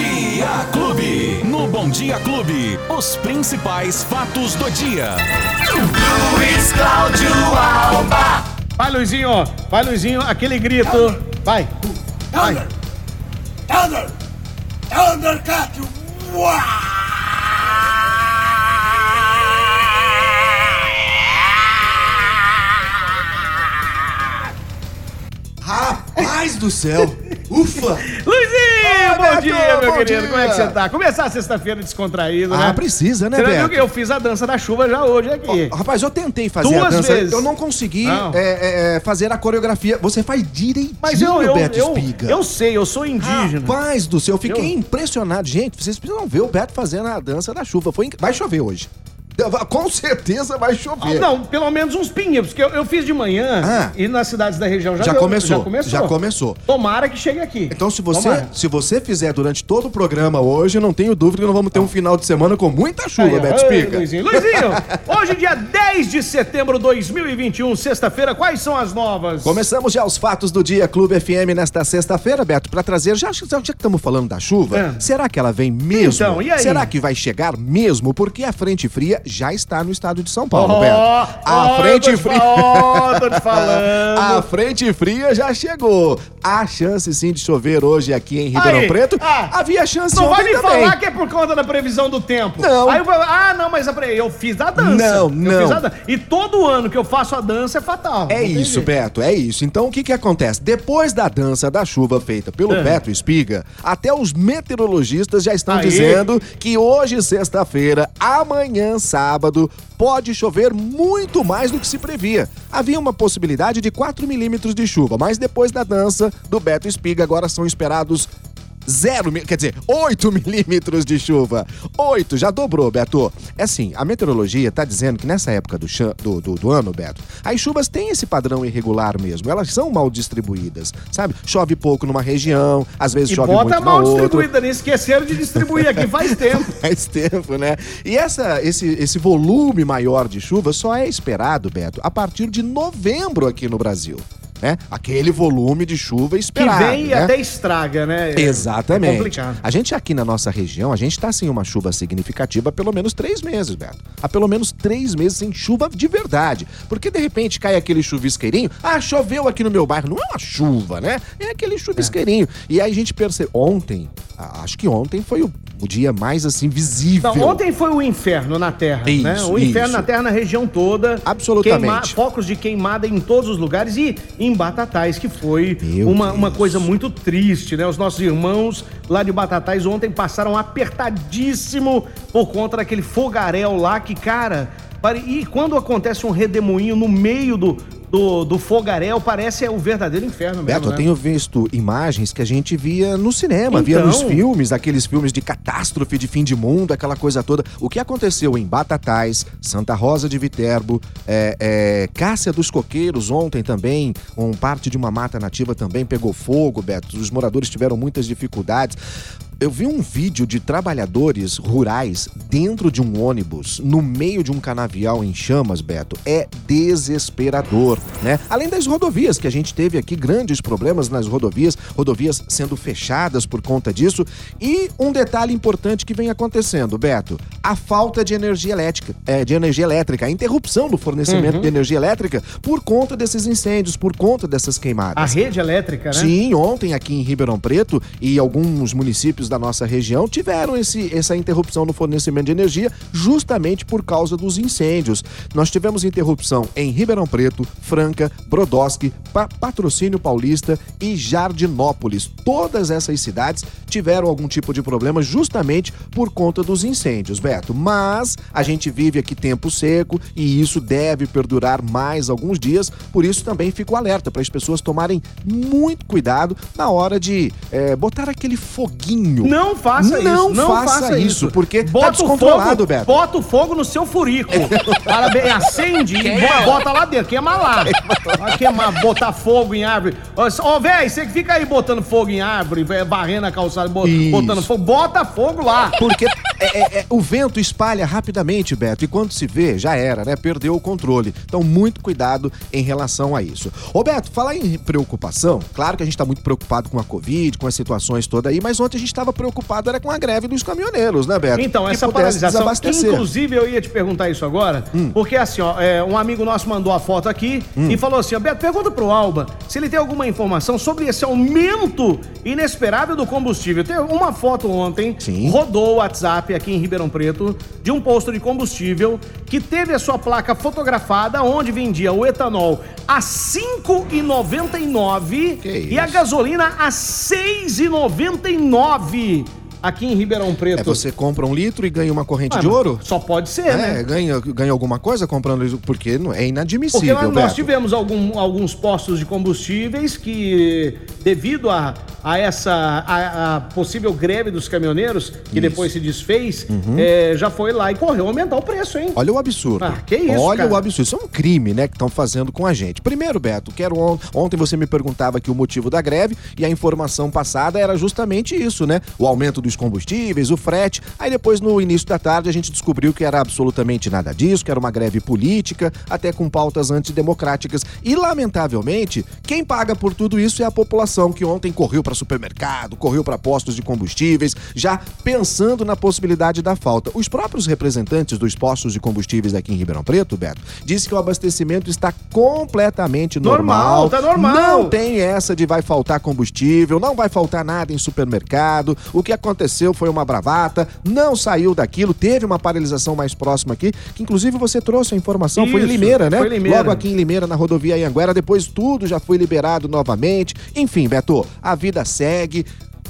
Dia Clube. No Bom Dia Clube, os principais fatos do dia. Luiz Cláudio Alba. Vai, Luizinho, vai, Luizinho, aquele grito. Vai. Vai. Thunder! Thunder! Thundercat! Rapaz do céu! Ufa! Bom dia, meu bom querido. dia. Como é que você tá? Começar a sexta-feira descontraído, né? Ah, precisa, né, Você viu que eu fiz a dança da chuva já hoje aqui? Ó, Rapaz, eu tentei fazer Duas a dança, vezes. eu não consegui Não. é, é, é, fazer a coreografia. Você faz direitinho, Mas eu, eu, Beto eu, Espiga. eu sei, eu sou indígena. Rapaz do céu, eu fiquei Eu- impressionado. Gente, vocês precisam ver o Beto fazendo a dança da chuva. Foi inc- Vai chover hoje. Com certeza vai chover. Não, pelo menos uns pinguinhos, porque eu, eu fiz de manhã Ah. e nas cidades da região já, Já deu- começou, Já começou. já começou. Tomara que chegue aqui. Então, se você, Tomara. se você fizer durante todo o programa hoje, não tenho dúvida que nós vamos ter um final de semana com muita chuva, Aí. Beto Espiga. Luizinho. Luizinho, hoje, dia 10 de setembro de 2021, sexta-feira, quais são as novas? Começamos já os fatos do dia Clube FM nesta sexta-feira, Beto, pra trazer. Já, já, já que estamos falando da chuva, É. será que ela vem mesmo? Então, e aí? Será que vai chegar mesmo? Porque a frente fria já está no estado de São Paulo, Ó, Beto. A ó, frente fria. ó, tô te falando. A frente fria já chegou. Há chance sim de chover hoje aqui em Ribeirão Aí, Preto. ah, Havia chance Não vai ontem me também. falar que é por conta da previsão do tempo. Não. Aí ah, não, mas eu fiz a dança. Não, não. fiz a dan- E todo ano que eu faço a dança é fatal. É Não isso, jeito. Beto, é isso. Então o que que acontece? Depois da dança da chuva feita pelo É. Beto Espiga, até os meteorologistas já estão Aí. dizendo que hoje, sexta-feira, amanhã, sábado, pode chover muito mais do que se previa. Havia uma possibilidade de 4 milímetros de chuva, mas depois da dança do Beto Espiga, agora são esperados Zero, mi- quer dizer, 8 milímetros de chuva. 8, já dobrou, Beto. É assim, a meteorologia tá dizendo que nessa época do, chan- do, do, do ano, Beto, as chuvas têm esse padrão irregular mesmo. Elas são mal distribuídas, sabe? Chove pouco numa região, às vezes E chove bota muito na mal outra. distribuída, nem esqueceram de distribuir aqui faz tempo. Faz tempo, né? E essa, esse, esse volume maior de chuva só é esperado, Beto, a partir de novembro aqui no Brasil. Né? Aquele volume de chuva Que esperado. vem e né? até estraga, né? É- Exatamente. É complicado. A gente aqui na nossa região, a gente tá sem uma chuva significativa há pelo menos três meses, Beto. Há pelo menos três meses sem chuva de verdade. Porque de repente cai aquele chuvisqueirinho. Ah, choveu aqui no meu bairro. Não é uma chuva, né? É aquele chuvisqueirinho. E aí a gente percebe. Ontem, acho que ontem foi o, o dia mais assim visível. Não, ontem foi o inferno na Terra, Isso, né? O inferno isso. na Terra na região toda. Absolutamente. Queima- focos de queimada em todos os lugares e em Batatais, que foi Meu uma, Deus. uma coisa muito triste, né? Os nossos irmãos lá de Batatais ontem passaram apertadíssimo por conta daquele fogaréu lá que, cara... E quando acontece um redemoinho no meio do, do, do fogaréu, parece é o verdadeiro inferno mesmo, Beto, eu né? tenho visto imagens que a gente via no cinema, Então. via nos filmes, aqueles filmes de catástrofe, de fim de mundo, aquela coisa toda. O que aconteceu em Batatais, Santa Rosa de Viterbo, é, é, Cássia dos Coqueiros ontem também, um parte de uma mata nativa também pegou fogo, Beto. Os moradores tiveram muitas dificuldades. Eu vi um vídeo de trabalhadores rurais dentro de um ônibus, no meio de um canavial em chamas, Beto. É desesperador, né? Além das rodovias, que a gente teve aqui grandes problemas nas rodovias, rodovias sendo fechadas por conta disso. E um detalhe importante que vem acontecendo, Beto: a falta de energia elétrica, é, de energia elétrica, a interrupção do fornecimento Uhum. de energia elétrica por conta desses incêndios, por conta dessas queimadas. A rede elétrica, né? Sim, ontem aqui em Ribeirão Preto e alguns municípios da nossa região tiveram esse, essa interrupção no fornecimento de energia justamente por causa dos incêndios. Nós tivemos interrupção em Ribeirão Preto, Franca, Brodowski, Pa- Patrocínio Paulista e Jardinópolis. Todas essas cidades tiveram algum tipo de problema justamente por conta dos incêndios, Beto. Mas a gente vive aqui tempo seco e isso deve perdurar mais alguns dias, por isso também fico alerta para as pessoas tomarem muito cuidado na hora de é, botar aquele foguinho. Não faça Não isso. Não faça faça, isso, isso. porque tá bota o descontrolado, fogo, Beto. Bota o fogo no seu furico. Parabéns, acende e bo- bota lá dentro. Queima lá. Vai queimar, botar fogo em árvore. Ô, Ô, velho, você que fica aí botando fogo em árvore, vé, varrendo a calçada, bo- Isso. botando fogo, bota fogo lá. Porque é, é, o vento espalha rapidamente, Beto, e quando se vê, já era, né? Perdeu o controle. Então, muito cuidado em relação a isso. Ô, Beto, falar em preocupação, claro que a gente tá muito preocupado com a Covid, com as situações todas aí, mas ontem a gente estava preocupado era com a greve dos caminhoneiros, né, Beto? Então, que essa paralisação, inclusive eu ia te perguntar isso agora, hum. porque assim, ó, é, um amigo nosso mandou a foto aqui hum. e falou assim, ó, Beto, pergunta pro Alba se ele tem alguma informação sobre esse aumento inesperável do combustível. Tem uma foto ontem, Sim. rodou o WhatsApp aqui em Ribeirão Preto, de um posto de combustível que teve a sua placa fotografada onde vendia o etanol a R$ 5,99 e a gasolina a R$ 6,99 aqui em Ribeirão Preto. É, você compra um litro e ganha uma corrente ah, de ouro? Só pode ser, é, né? Ganha, ganha alguma coisa comprando isso, porque é inadmissível. Porque nós, nós tivemos algum, alguns postos de combustíveis que, devido a, a essa a, a possível greve dos caminhoneiros, que isso. depois se desfez, uhum. é, já foi lá e correu aumentar o preço, hein? Olha o absurdo. Ah, que isso, Olha cara. o absurdo. Isso é um crime, né, que estão fazendo com a gente. Primeiro, Beto, quero on... ontem você me perguntava aqui o motivo da greve e a informação passada era justamente isso, né? O aumento do dos combustíveis, o frete. Aí depois, no início da tarde, a gente descobriu que era absolutamente nada disso, que era uma greve política, até com pautas antidemocráticas. E, lamentavelmente, quem paga por tudo isso é a população, que ontem correu para supermercado, correu para postos de combustíveis, já pensando na possibilidade da falta. Os próprios representantes dos postos de combustíveis aqui em Ribeirão Preto, Beto, disse que o abastecimento está completamente normal. Normal, tá normal. Não tem essa de vai faltar combustível, não vai faltar nada em supermercado. O que acontece aconteceu foi uma bravata, não saiu daquilo, teve uma paralisação mais próxima aqui, que inclusive você trouxe a informação, Isso, foi em Limeira, né? Foi Limeira. Logo aqui em Limeira, na rodovia Anhanguera, depois tudo já foi liberado novamente. Enfim, Beto, a vida segue.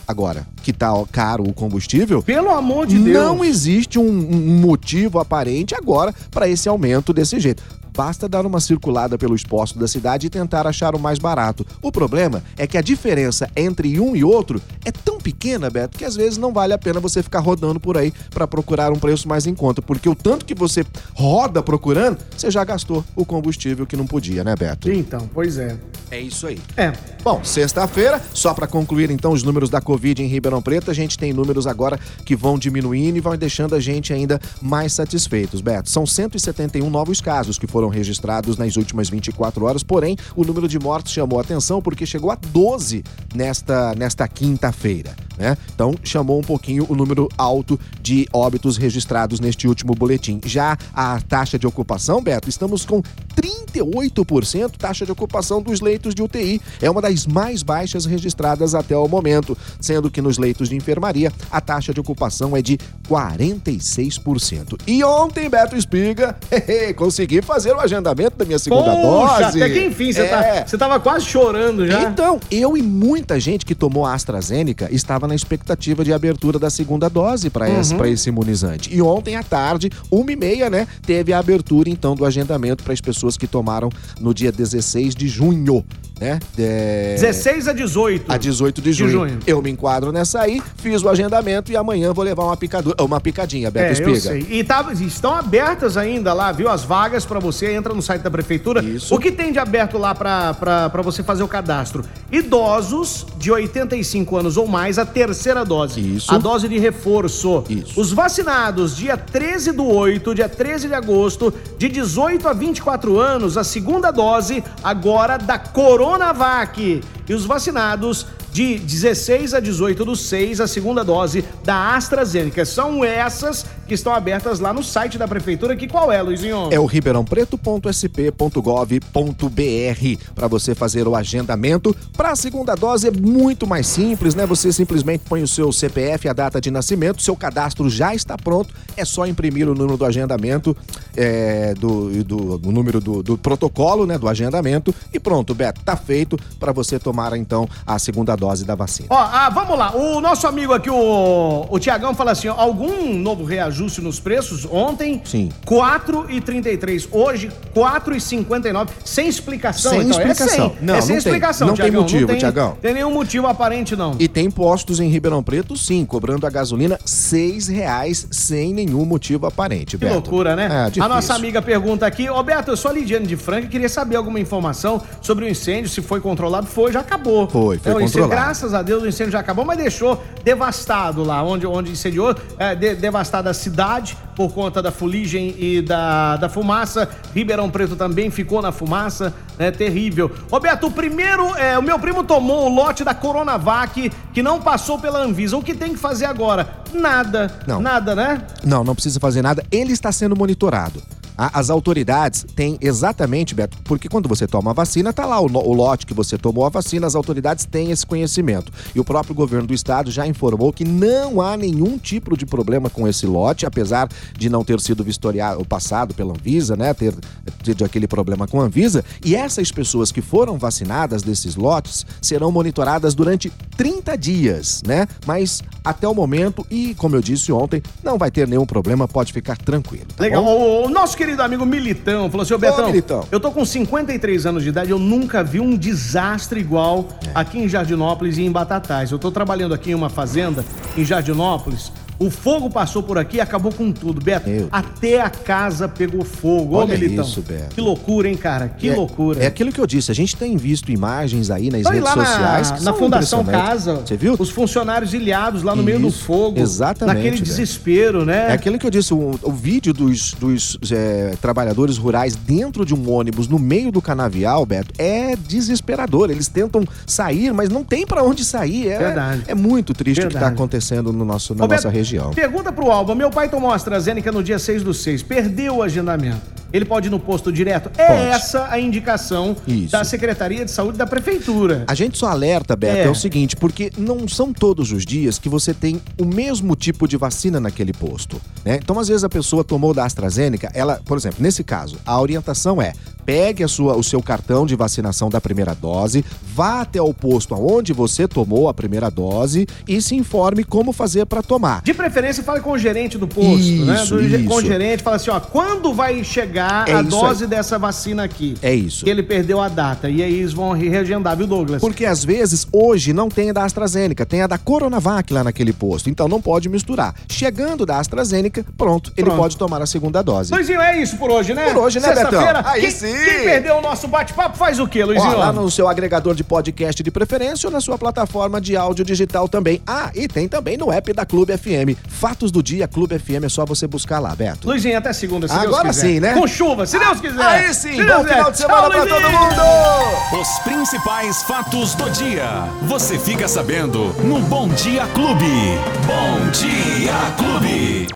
Agora, que tá caro o combustível. Pelo amor de Deus. Não existe um, um motivo aparente agora para esse aumento desse jeito. Basta dar uma circulada pelos postos da cidade e tentar achar o mais barato. O problema é que a diferença entre um e outro é tão pequena, Beto, que às vezes não vale a pena você ficar rodando por aí para procurar um preço mais em conta, porque o tanto que você roda procurando, você já gastou o combustível que não podia, né, Beto? Então, pois é. É isso aí. É. Bom, sexta-feira, só para concluir então os números da Covid em Ribeirão Preto, a gente tem números agora que vão diminuindo e vão deixando a gente ainda mais satisfeitos, Beto. São 171 novos casos que foram foram registrados nas últimas 24 horas, porém, o número de mortes chamou a atenção porque chegou a 12 nesta, nesta quinta-feira. Né? Então chamou um pouquinho o número alto de óbitos registrados neste último boletim. Já a taxa de ocupação, Beto, estamos com 38% taxa de ocupação dos leitos de UTI. É uma das mais baixas registradas até o momento, sendo que nos leitos de enfermaria a taxa de ocupação é de 46%. E ontem, Beto Espiga, consegui fazer o agendamento da minha segunda Poxa, dose. Até que enfim, você, é. tá, tava quase chorando já. Então, eu e muita gente que tomou a AstraZeneca estava na expectativa de abertura da segunda dose para uhum. esse, esse imunizante. E ontem à tarde, uma e meia, né, teve a abertura então do agendamento para as pessoas que tomaram no dia 16 de junho né? É... 16 a 18. A 18 de junho. de junho. Eu me enquadro nessa aí, fiz o agendamento e amanhã vou levar uma picadura, uma picadinha, Beto é, Espiga. Eu sei. E tá, estão abertas ainda lá, viu? As vagas para você, entra no site da prefeitura. Isso. O que tem de aberto lá para você fazer o cadastro? Idosos de 85 anos ou mais, a terceira dose. Isso. A dose de reforço. Isso. Os vacinados, dia 13 do 8, dia 13 de agosto, de 18 a 24 anos, a segunda dose agora da Corona Coronavac. E os vacinados de 16 a 18 do 6, a segunda dose da AstraZeneca. São essas que estão abertas lá no site da prefeitura. Que qual é, Luizinho? É o ribeirãopreto.sp.gov.br para você fazer o agendamento. Para a segunda dose é muito mais simples, né? Você simplesmente põe o seu CPF, a data de nascimento, seu cadastro já está pronto. É só imprimir o número do agendamento, é, do, do, do, número do, do protocolo, né? Do agendamento e pronto, Beto, tá feito para você tomar então a segunda dose da vacina. Ó, ah, vamos lá. O nosso amigo aqui, o, o Tiagão, fala assim: ó, algum novo reajuste ajuste nos preços. Ontem, Sim. 4,33. Hoje, 4,59. Sem explicação. Sem então. explicação. É sem, Não, é sem não tem. explicação, Não tem Tiagão. motivo, tem, Tiagão. Tem nenhum motivo aparente, não. E tem postos em Ribeirão Preto, sim, cobrando a gasolina seis reais sem nenhum motivo aparente, Que Beto. loucura, né? É, a nossa amiga pergunta aqui, ô Beto, eu sou a Lidiane de Franca e queria saber alguma informação sobre o incêndio, se foi controlado. Foi, já acabou. Foi, foi É, incêndio, controlado. Graças a Deus o incêndio já acabou, mas deixou devastado lá, onde, onde incendiou, é, de- devastada a cidade por conta da fuligem e da, da fumaça. Ribeirão Preto também ficou na fumaça, né? Terrível. Ô Beto, o primeiro, é, o meu primo tomou o lote da Coronavac que não passou pela Anvisa. O que tem que fazer agora? Nada. Não. Nada, né? Não, não precisa fazer nada. Ele está sendo monitorado. As autoridades têm exatamente, Beto, porque quando você toma a vacina, tá lá o, o lote que você tomou a vacina, as autoridades têm esse conhecimento. E o próprio governo do estado já informou que não há nenhum tipo de problema com esse lote, apesar de não ter sido vistoriado, passado pela Anvisa, né? Ter tido aquele problema com a Anvisa. E essas pessoas que foram vacinadas desses lotes serão monitoradas durante 30 dias, né? Mas até o momento, e como eu disse ontem, não vai ter nenhum problema, pode ficar tranquilo. tá Legal. O, o nosso querido amigo Militão falou assim: Ô Betão, Militão. eu tô com 53 anos de idade, eu nunca vi um desastre igual É. aqui em Jardinópolis e em Batatais. Eu tô trabalhando aqui em uma fazenda em Jardinópolis. O fogo passou por aqui e acabou com tudo. Beto, Meu Deus. até a casa pegou fogo. Ô, Olha Militão. isso, Beto. Que loucura, hein, cara? Que É- loucura. É aquilo que eu disse, a gente tem visto imagens aí nas e redes lá na, sociais. que na são Fundação. Casa, Você viu? os funcionários ilhados lá no meio do Isso, fogo. exatamente, Naquele velho. desespero, né? É aquilo que eu disse, o, o vídeo dos, dos é, trabalhadores rurais dentro de um ônibus no meio do canavial, Beto, é desesperador. Eles tentam sair, mas não tem pra onde sair. É, Verdade. é muito triste o que tá Verdade. acontecendo no nosso, na Ô, nossa Beto, região. Pergunta pro Alba. Meu pai tomou AstraZeneca no dia 6 do 6. Perdeu o agendamento. Ele pode ir no posto direto? É Pode. essa a indicação Isso. da Secretaria de Saúde da Prefeitura. A gente só alerta, Beto, É. é. o seguinte, porque não são todos os dias que você tem o mesmo tipo de vacina naquele posto, né? Então, às vezes, a pessoa tomou da AstraZeneca, ela, por exemplo, nesse caso, a orientação é pegue a sua, o seu cartão de vacinação da primeira dose, vá até o posto aonde você tomou a primeira dose e se informe como fazer para tomar. De preferência, fale com o gerente do posto, né? Isso, Do, ge- Com o isso. gerente, fala assim, ó, quando vai chegar É a isso dose dessa vacina aqui? É isso. Que ele perdeu a data. E aí eles vão reagendar, viu, Douglas? Porque às vezes hoje não tem a da AstraZeneca, tem a da Coronavac lá naquele posto. Então não pode misturar. Chegando da AstraZeneca, pronto, ele Pronto. pode tomar a segunda dose. Luizinho, é isso por hoje, né? Por hoje, né. Betão? Aí Quem, sim. Quem perdeu o nosso bate-papo faz o quê, Luizinho? Ó, lá no seu agregador de podcast de preferência ou na sua plataforma de áudio digital também. Ah, e tem também no app da Clube FM. Fatos do dia, Clube FM, é só você buscar lá, Beto. Luizinho, até segunda, se Agora Deus quiser. sim, né? Com chuva, se Deus quiser. Aí sim, Se bom Deus final quiser. de semana Tchau, pra todo Luizinho. mundo! Os principais fatos do dia. Você fica sabendo no Bom Dia Clube. Bom Dia Clube.